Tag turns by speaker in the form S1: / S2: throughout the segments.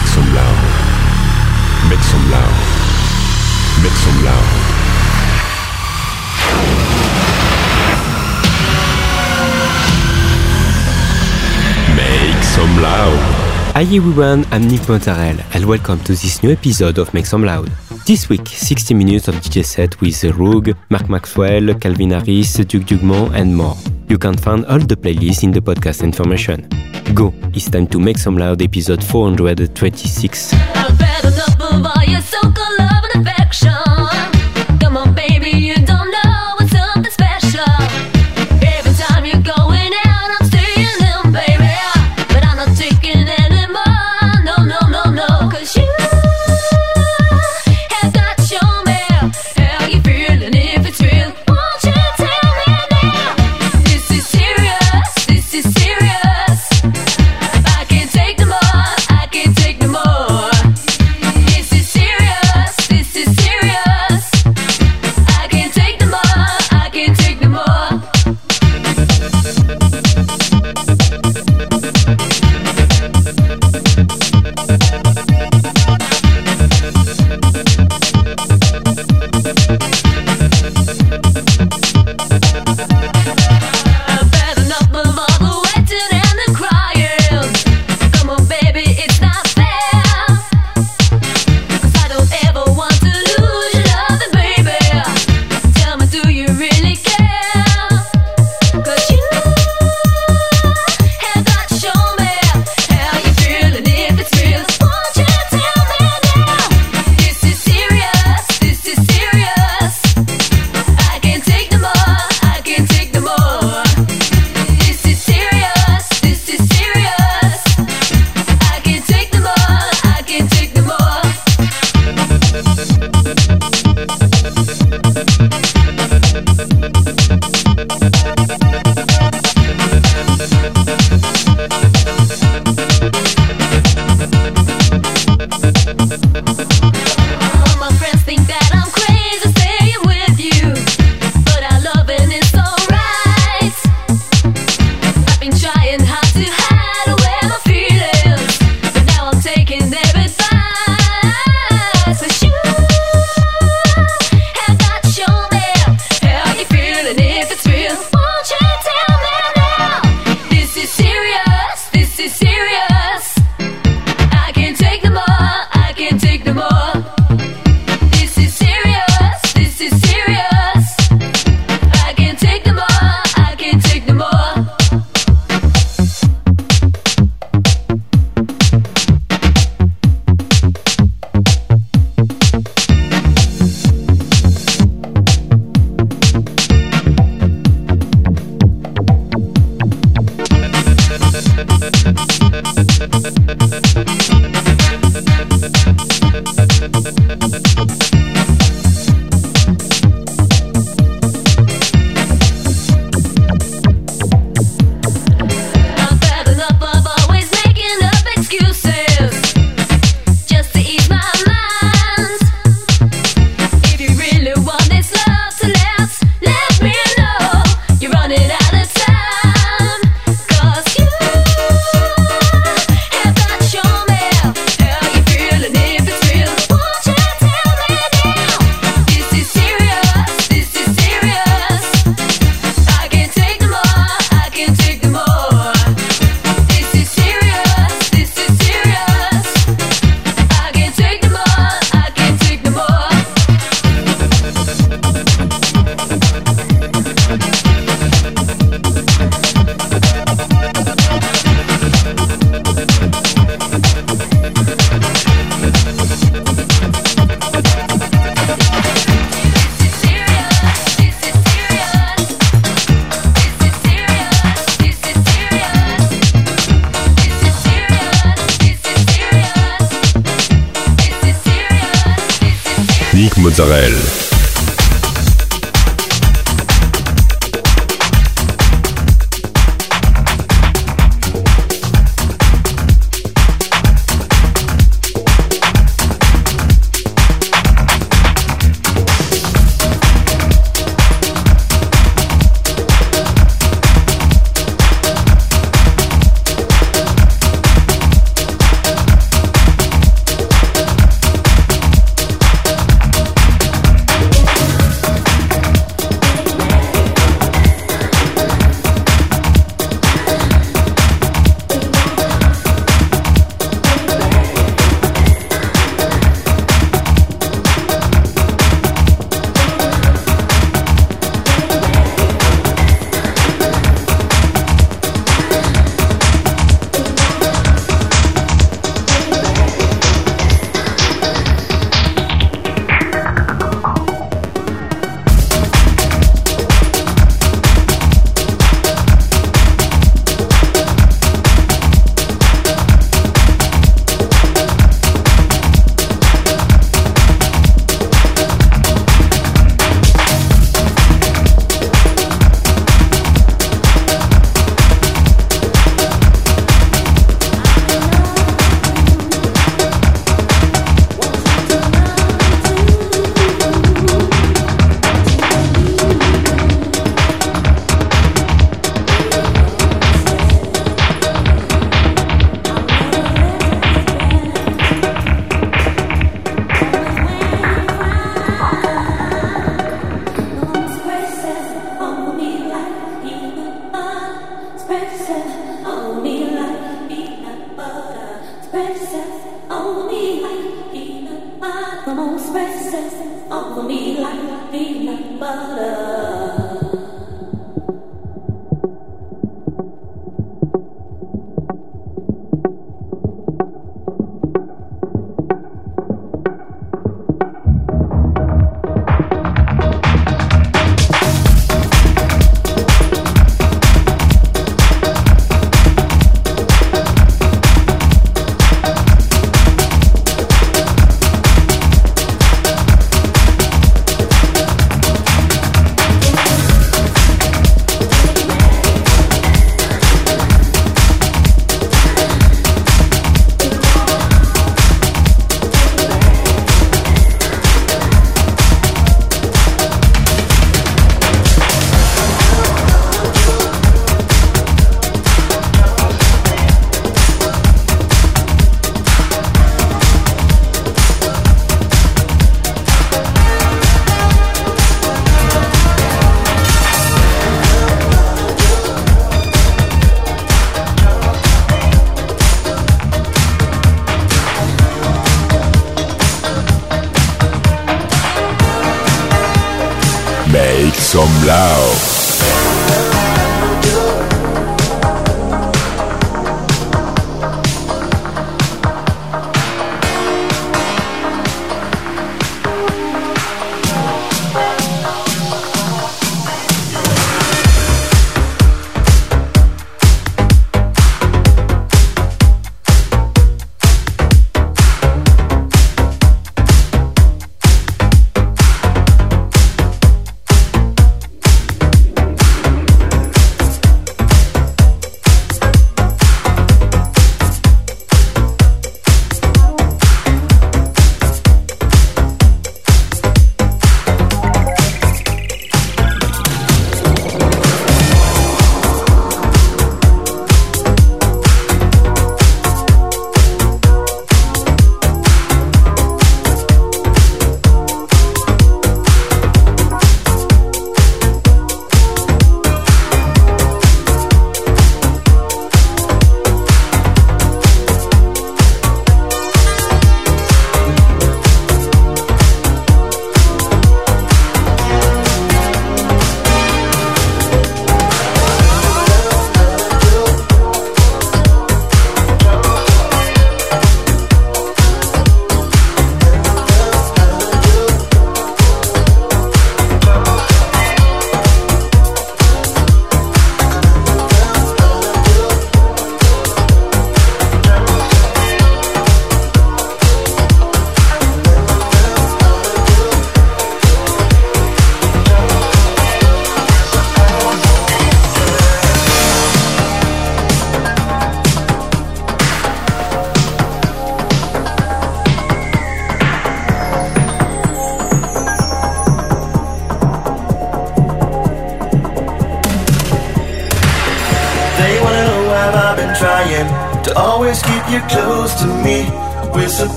S1: Make some loud. Make some loud. Make some loud. Make some loud.
S2: Hi everyone, I'm Nick Mozzarella and welcome to this new episode of Make Some Loud. This week, 60 minutes of DJ set with Rogue, Mark Maxwell, Calvin Harris, Duke Dugmont and more. You can find all the playlists in the podcast information. Go, it's time to Make Some Loud episode 426.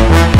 S3: Thank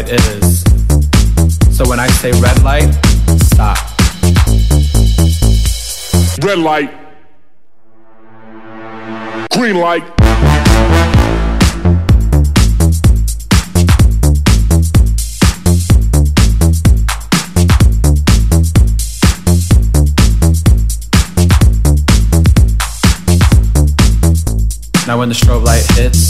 S3: light is. So when I say red light, stop.
S1: Red light. Green light.
S3: Now when the strobe light hits,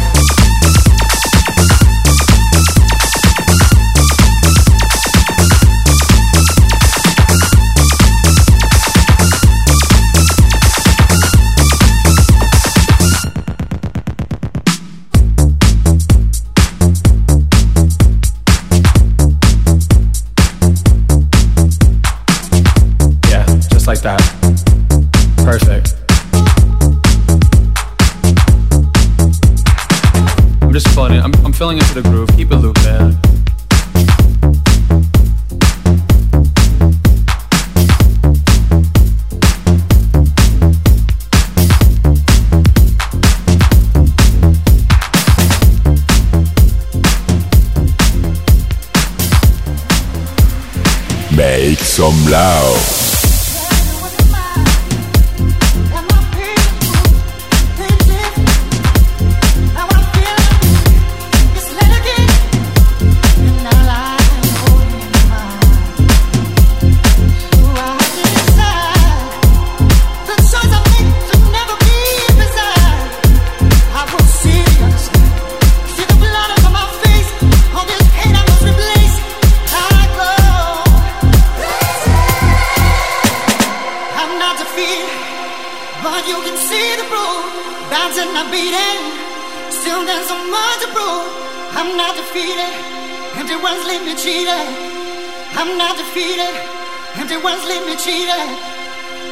S4: Filling into the groove. Keep it loop there.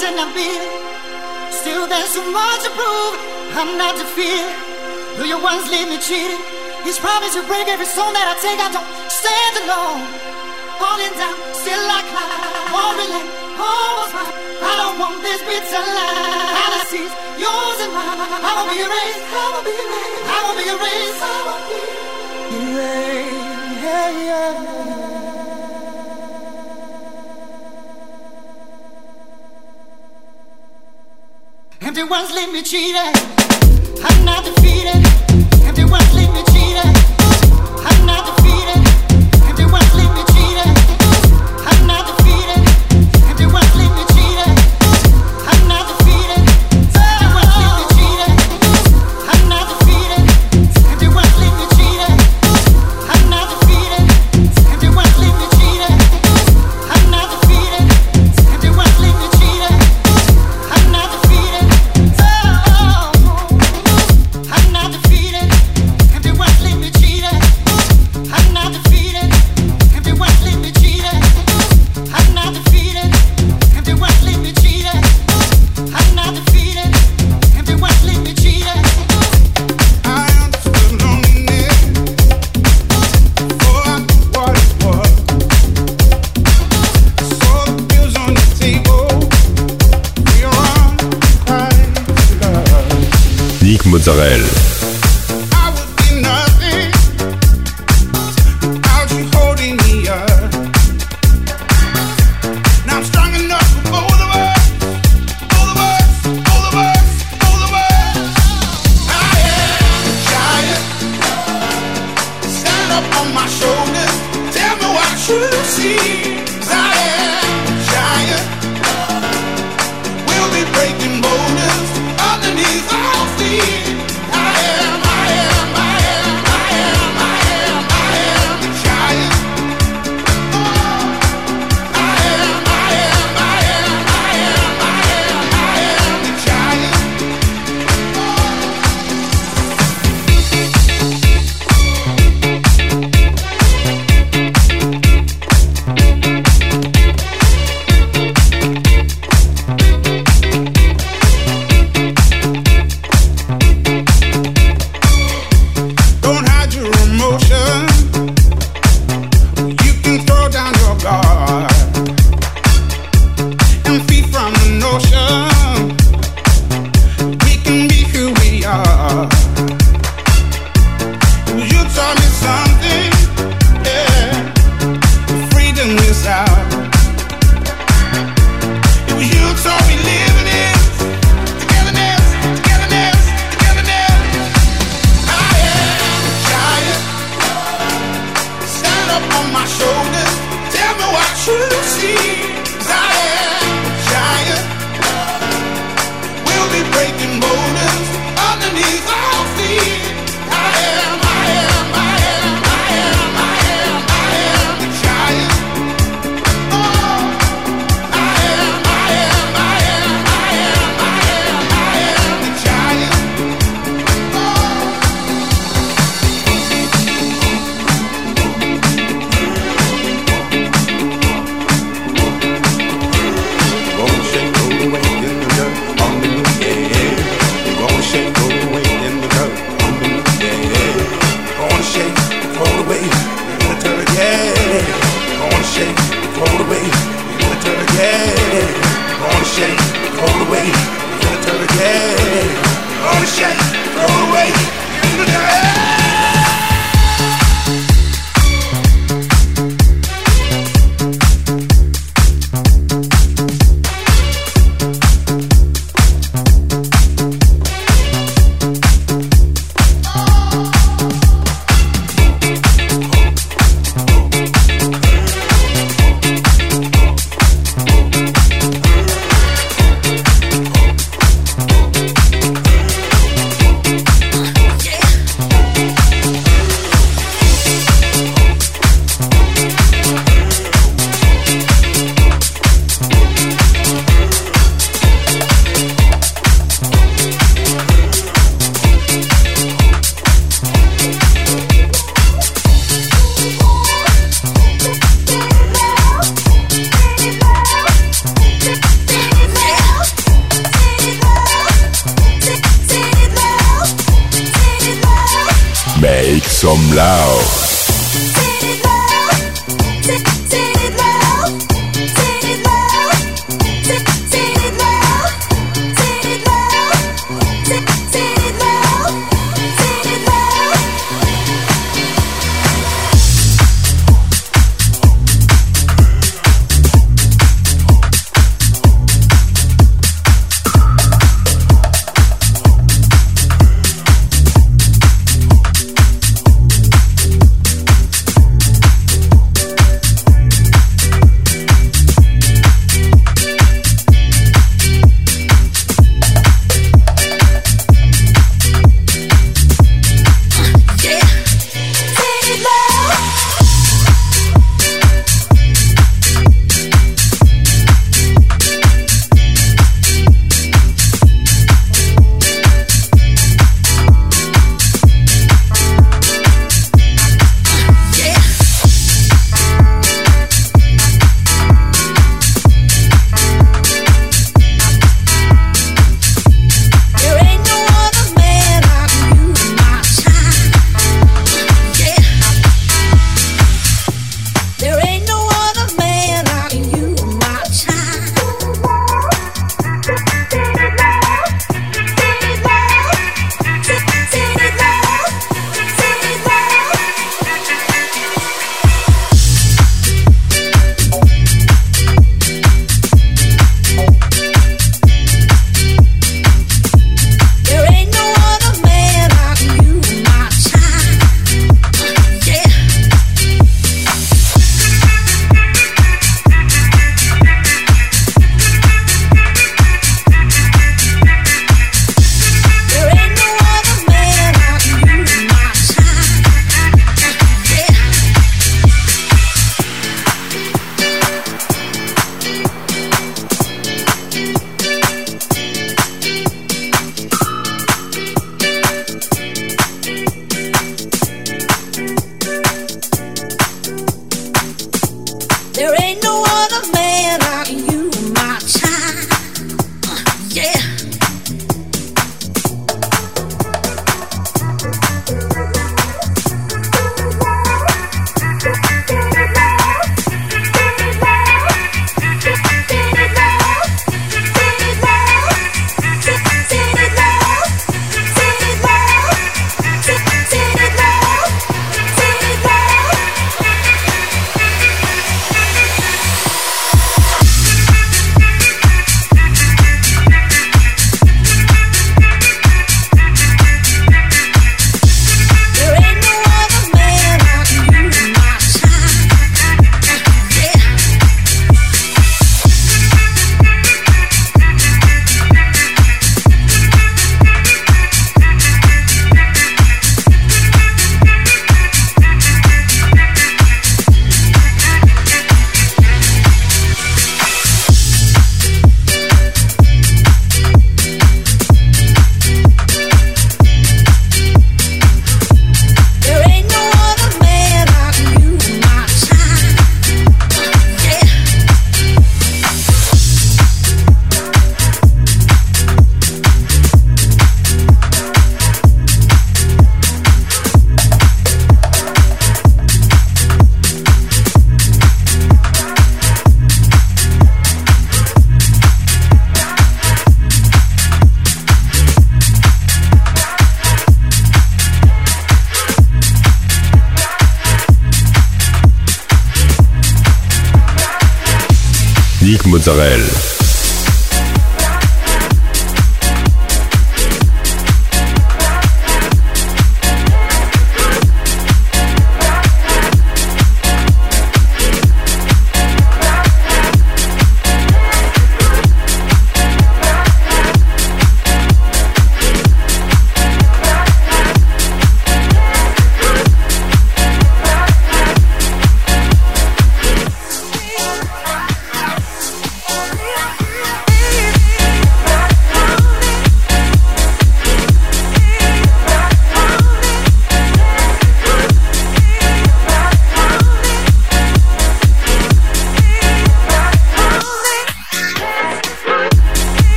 S5: mountain I've been. Still, there's so much to prove. I'm not defeated. Who you once leave me cheated? He's promised to break every song that I take. I don't stand alone. Falling down, still I climb. Wondering, like, oh, what's mine? I don't want this bitter life. All I Analysis, yours and mine. I won't be erased. I won't be erased. I will be erased. I will be erased. Yeah, yeah, yeah. Empty once leave me cheated. I'm not defeated.
S6: Israël. There ain't no other
S1: man. Mozzarella.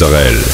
S1: Mozzarella.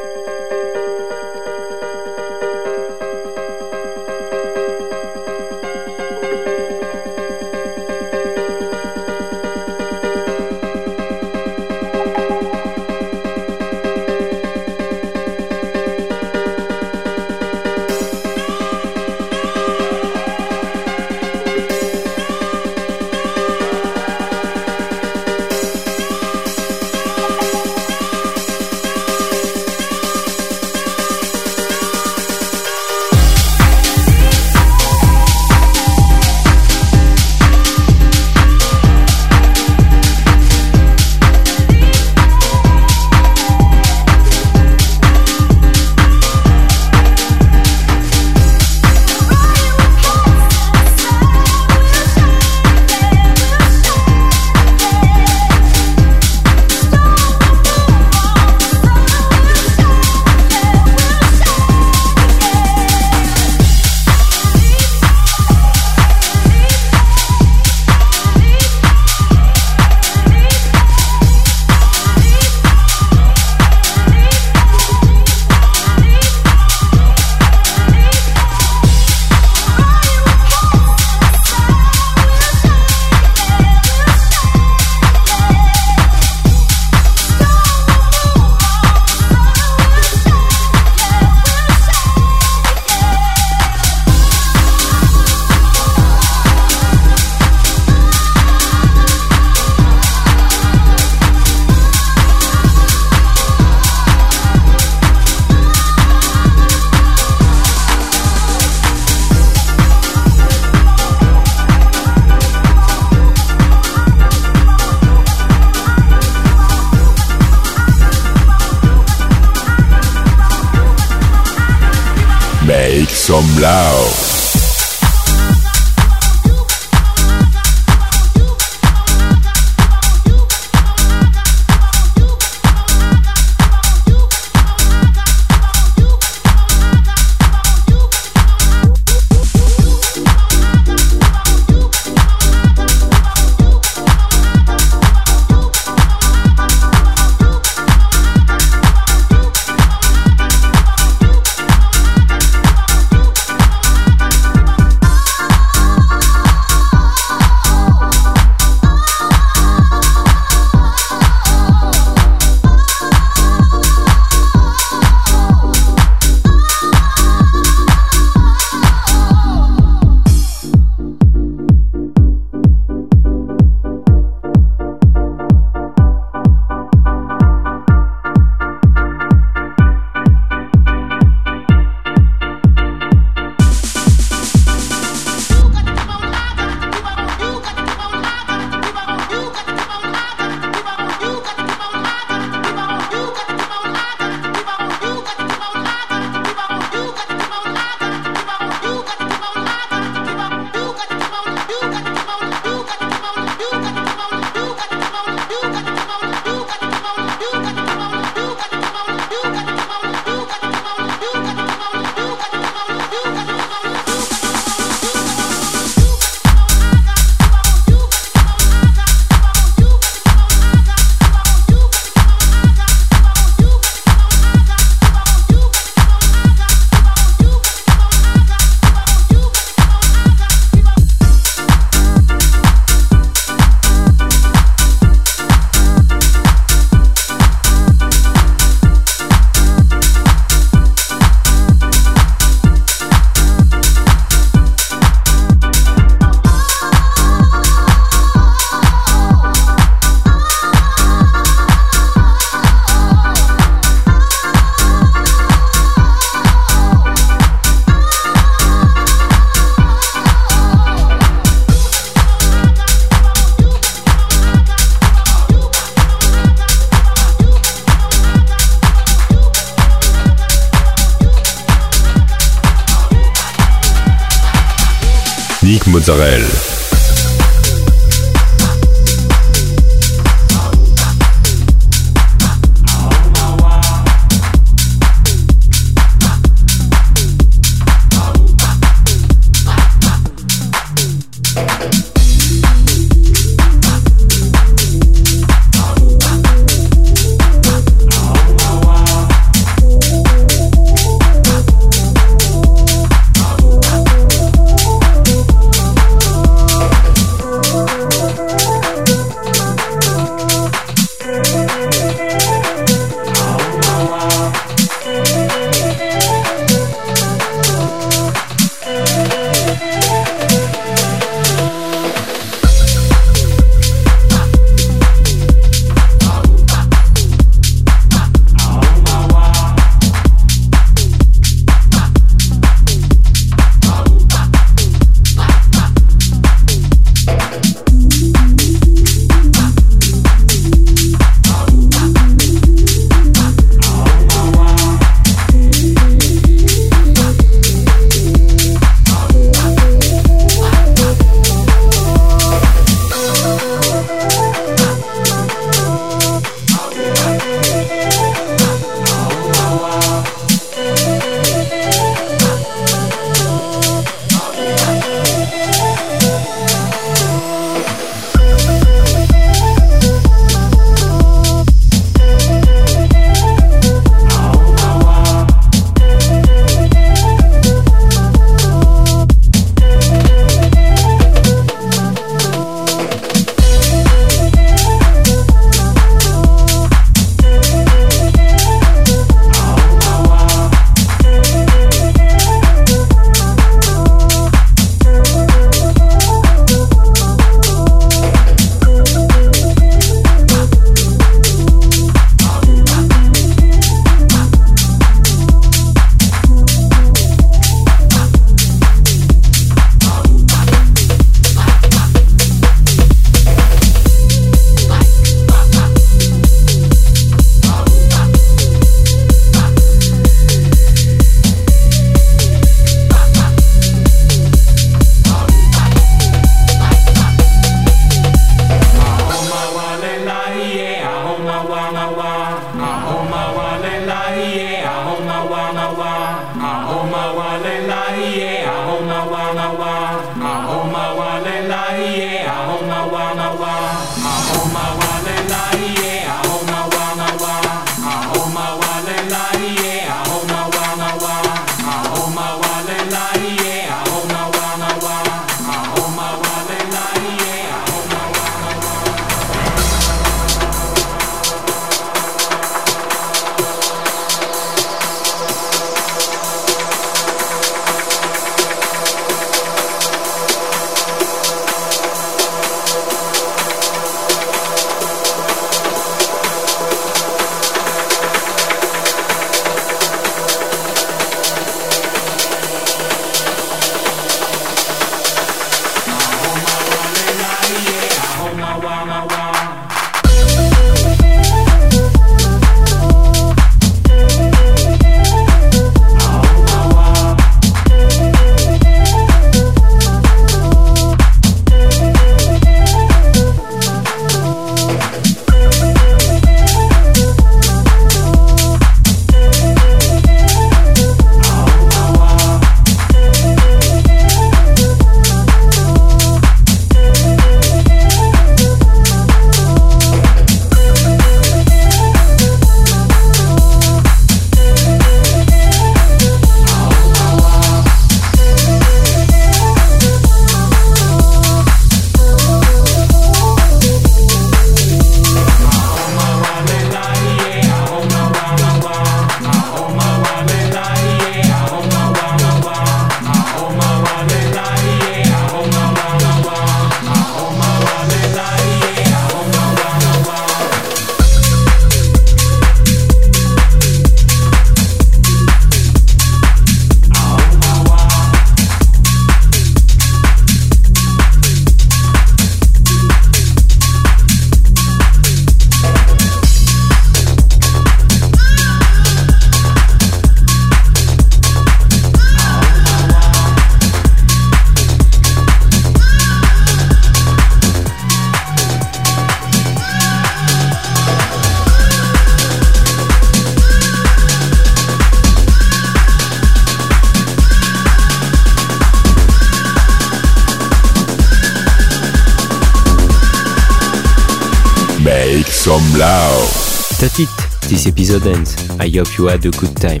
S7: This episode ends. I hope you had a good time.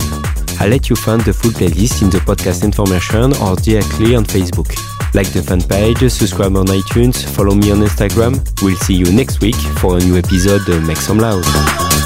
S7: I'll let you find the full playlist in the podcast information or directly on Facebook. Like the fan page, subscribe on iTunes, follow me on Instagram. We'll see you next week for a new episode of
S1: Make Some Loud.